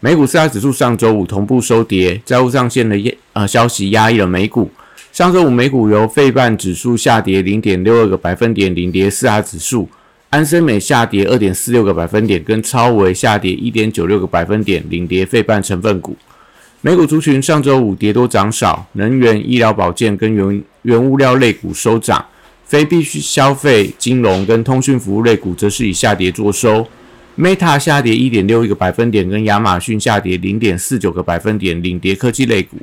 美股四大指数上周五同步收跌，债务上限的呃消息压抑了美股。上周五美股由费半指数下跌零点六二个百分点领跌四大指数，安森美下跌二点四六个百分点，跟超维下跌一点九六个百分点领跌费半成分股。美股族群上周五跌多涨少，能源、医疗保健跟原原物料类股收涨。非必需消费、金融跟通讯服务类股则是以下跌作收。Meta 下跌一点六一个百分点，跟亚马逊下跌零点四九个百分点，领跌科技类股。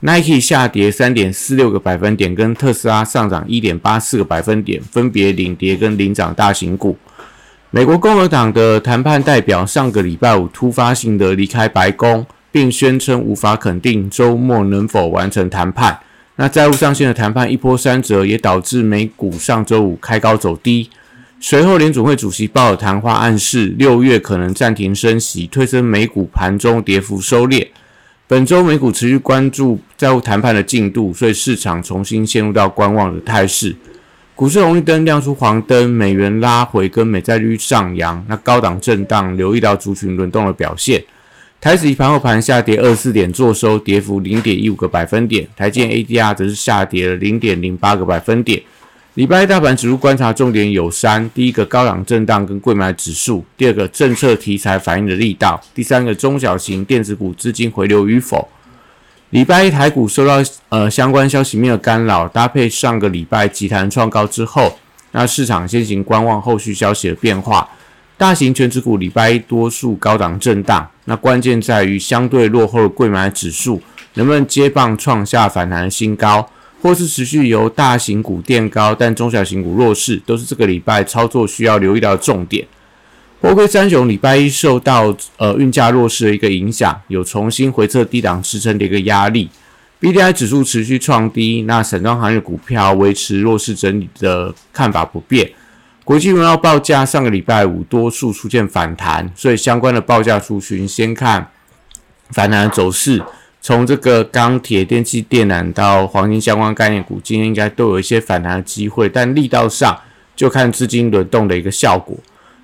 Nike 下跌三点四六个百分点，跟特斯拉上涨一点八四个百分点，分别领跌跟领涨大型股。美国共和党的谈判代表上个礼拜五突发性的离开白宫，并宣称无法肯定周末能否完成谈判。那债务上限的谈判一波三折，也导致美股上周五开高走低。随后，联总会主席鲍尔谈话暗示，六月可能暂停升息，推升美股盘中跌幅收敛。本周美股持续关注债务谈判的进度，所以市场重新陷入到观望的态势。股市红绿灯亮出黄灯，美元拉回，跟美债率上扬。那高档震荡，留意到族群轮动的表现。台指盘后盘下跌二四点，做收跌幅零点一五个百分点。台建 ADR 则是下跌了零点零八个百分点。礼拜一大盘指数观察重点有三：第一个高档震荡跟贵买指数；第二个政策题材反应的力道；第三个中小型电子股资金回流与否。礼拜一台股受到呃相关消息面的干扰，搭配上个礼拜集团创高之后，那市场先行观望后续消息的变化。大型全指股礼拜一多数高档震荡，那关键在于相对落后的贵买指数能不能接棒创下反弹新高，或是持续由大型股垫高，但中小型股弱势，都是这个礼拜操作需要留意到的重点。波亏三雄礼拜一受到呃运价弱势的一个影响，有重新回测低档支撑的一个压力。B D I 指数持续创低，那散装行业股票维持弱势整理的看法不变。国际原料报价上个礼拜五多数出现反弹，所以相关的报价族群先看反弹的走势。从这个钢铁、电器、电缆到黄金相关概念股，今天应该都有一些反弹的机会，但力道上就看资金轮动的一个效果。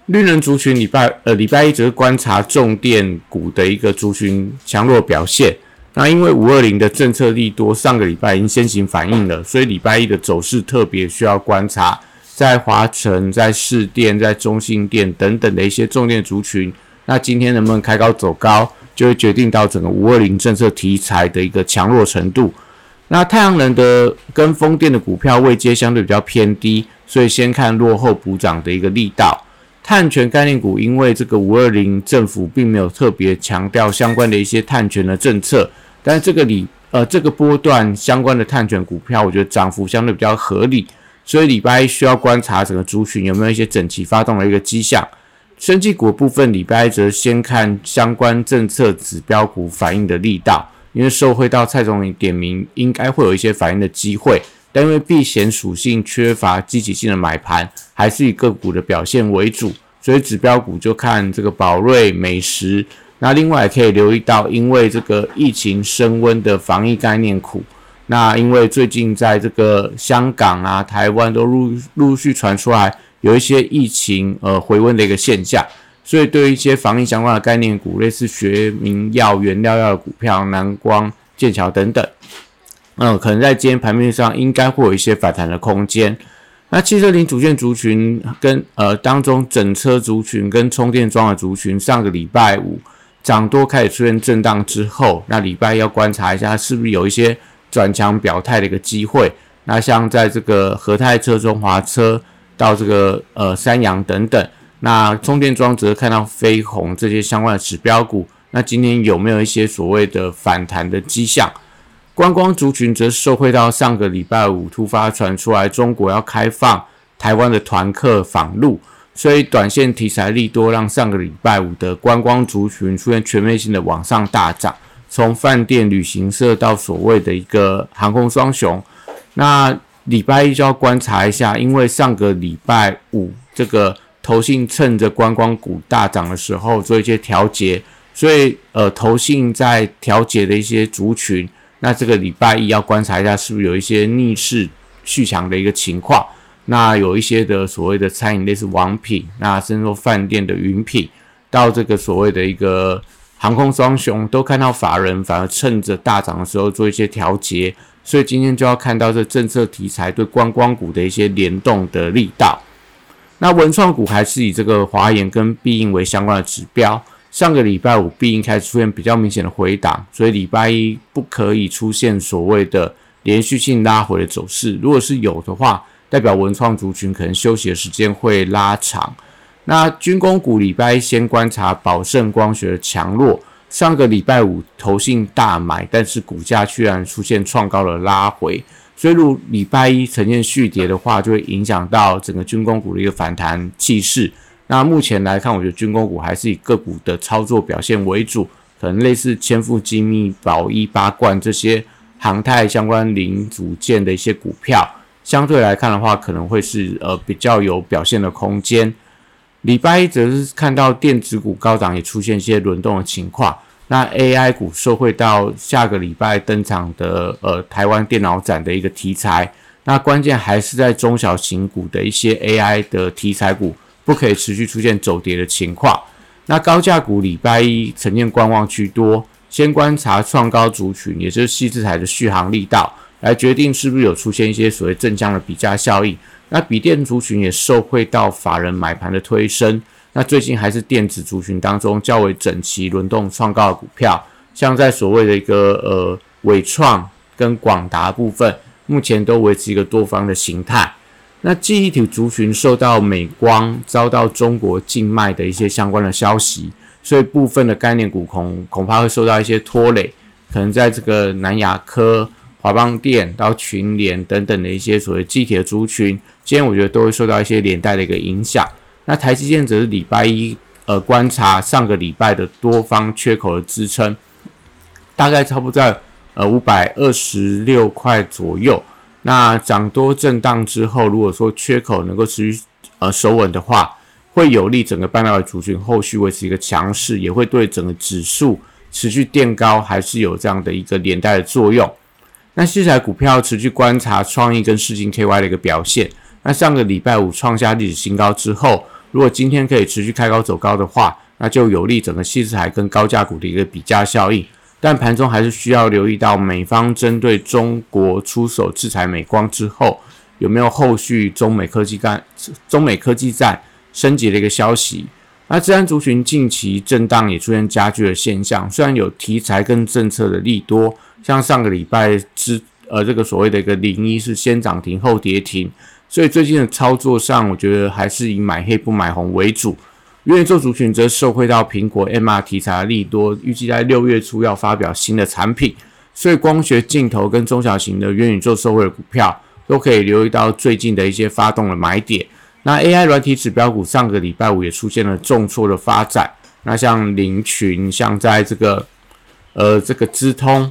绿能族群礼拜呃礼拜一则是观察重电股的一个族群强弱表现。那因为五二零的政策利多上个礼拜已经先行反映了，所以礼拜一的走势特别需要观察。在华晨、在市电、在中信电等等的一些重电族群，那今天能不能开高走高，就会决定到整个五二零政策题材的一个强弱程度。那太阳能的跟风电的股票位阶相对比较偏低，所以先看落后补涨的一个力道。碳权概念股，因为这个五二零政府并没有特别强调相关的一些碳权的政策，但是这个里呃这个波段相关的碳权股票，我觉得涨幅相对比较合理。所以礼拜一需要观察整个族群有没有一些整齐发动的一个迹象。生技股部分，礼拜一则先看相关政策指标股反应的力道，因为受惠到蔡总理点名，应该会有一些反应的机会。但因为避险属性缺乏积极性的买盘，还是以个股的表现为主，所以指标股就看这个宝瑞美食。那另外也可以留意到，因为这个疫情升温的防疫概念股。那因为最近在这个香港啊、台湾都陆陆续传出来有一些疫情呃回温的一个现象，所以对于一些防疫相关的概念股，类似学名药、原料药的股票、南光、剑桥等等，嗯，可能在今天盘面上应该会有一些反弹的空间。那汽车零组件族群跟呃当中整车族群跟充电桩的族群，上个礼拜五涨多开始出现震荡之后，那礼拜要观察一下是不是有一些。转强表态的一个机会，那像在这个和泰车、中华车到这个呃三洋等等，那充电桩则看到飞鸿这些相关的指标股，那今天有没有一些所谓的反弹的迹象？观光族群则受惠到上个礼拜五突发传出来中国要开放台湾的团客访陆，所以短线题材利多让上个礼拜五的观光族群出现全面性的往上大涨。从饭店、旅行社到所谓的一个航空双雄。那礼拜一就要观察一下，因为上个礼拜五这个投信趁着观光股大涨的时候做一些调节，所以呃投信在调节的一些族群，那这个礼拜一要观察一下是不是有一些逆势续强的一个情况。那有一些的所谓的餐饮类似王品，那甚至说饭店的云品，到这个所谓的一个航空双雄，都看到法人反而趁着大涨的时候做一些调节。所以今天就要看到这政策题材对观光股的一些联动的力道。那文创股还是以这个华研跟必应为相关的指标。上个礼拜五必应开始出现比较明显的回档，所以礼拜一不可以出现所谓的连续性拉回的走势。如果是有的话，代表文创族群可能休息的时间会拉长。那军工股礼拜一先观察宝盛光学的强弱。上个礼拜五投信大买，但是股价居然出现创高的拉回，所以如礼拜一呈现续跌的话，就会影响到整个军工股的一个反弹气势。那目前来看，我觉得军工股还是以个股的操作表现为主，可能类似千富精密、宝一、八冠这些航太相关零组件的一些股票，相对来看的话，可能会是呃比较有表现的空间。礼拜一则是看到电子股高涨，也出现一些轮动的情况。那 AI 股受惠到下个礼拜登场的呃台湾电脑展的一个题材。那关键还是在中小型股的一些 AI 的题材股，不可以持续出现走跌的情况。那高价股礼拜一呈现观望居多，先观察创高族群，也就是细字台的续航力道，来决定是不是有出现一些所谓正向的比价效应。那笔电族群也受惠到法人买盘的推升，那最近还是电子族群当中较为整齐轮动创高的股票，像在所谓的一个呃伟创跟广达部分，目前都维持一个多方的形态。那记忆体族群受到美光遭到中国禁卖的一些相关的消息，所以部分的概念股恐恐怕会受到一些拖累，可能在这个南亚科。华邦电到群联等等的一些所谓具体的族群，今天我觉得都会受到一些连带的一个影响。那台积电则是礼拜一呃观察上个礼拜的多方缺口的支撑，大概差不多在呃五百二十六块左右。那涨多震荡之后，如果说缺口能够持续呃守稳的话，会有利整个半导体族群后续维持一个强势，也会对整个指数持续垫高，还是有这样的一个连带的作用。那接下来股票持续观察创意跟市金 KY 的一个表现。那上个礼拜五创下历史新高之后，如果今天可以持续开高走高的话，那就有利整个细材跟高价股的一个比价效应。但盘中还是需要留意到美方针对中国出手制裁美光之后，有没有后续中美科技干、中美科技战升级的一个消息。那治安族群近期震荡也出现加剧的现象，虽然有题材跟政策的利多。像上个礼拜之呃，这个所谓的一个零一是先涨停后跌停，所以最近的操作上，我觉得还是以买黑不买红为主。元宇宙族群则受惠到苹果 MR 题材的利多，预计在六月初要发表新的产品，所以光学镜头跟中小型的元宇宙受惠的股票都可以留意到最近的一些发动的买点。那 AI 软体指标股上个礼拜五也出现了重挫的发展，那像林群，像在这个呃这个资通。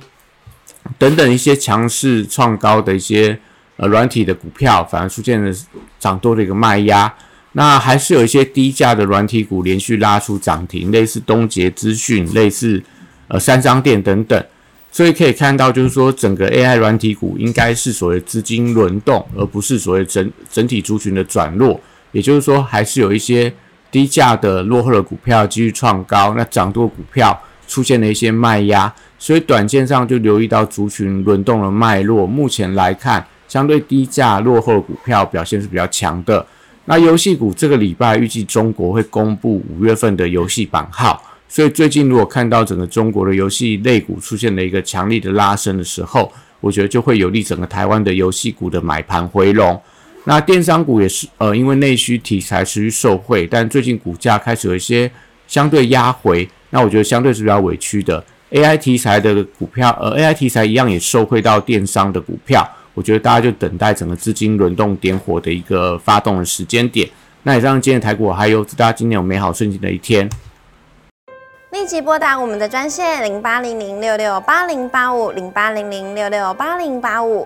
等等一些强势创高的一些呃软体的股票，反而出现了涨多的一个卖压。那还是有一些低价的软体股连续拉出涨停，类似东杰资讯、类似呃三商店等等。所以可以看到，就是说整个 AI 软体股应该是所谓资金轮动，而不是所谓整整体族群的转弱。也就是说，还是有一些低价的落后的股票继续创高，那涨多股票出现了一些卖压。所以短线上就留意到族群轮动的脉络。目前来看，相对低价落后的股票表现是比较强的。那游戏股这个礼拜预计中国会公布五月份的游戏版号，所以最近如果看到整个中国的游戏类股出现了一个强力的拉升的时候，我觉得就会有利整个台湾的游戏股的买盘回笼。那电商股也是呃，因为内需题材持续受惠，但最近股价开始有一些相对压回，那我觉得相对是比较委屈的。AI 题材的股票，呃，AI 题材一样也受惠到电商的股票，我觉得大家就等待整个资金轮动点火的一个发动的时间点。那以上今天的台股还有祝大家今天有美好顺境的一天。立即拨打我们的专线零八零零六六八零八五零八零零六六八零八五。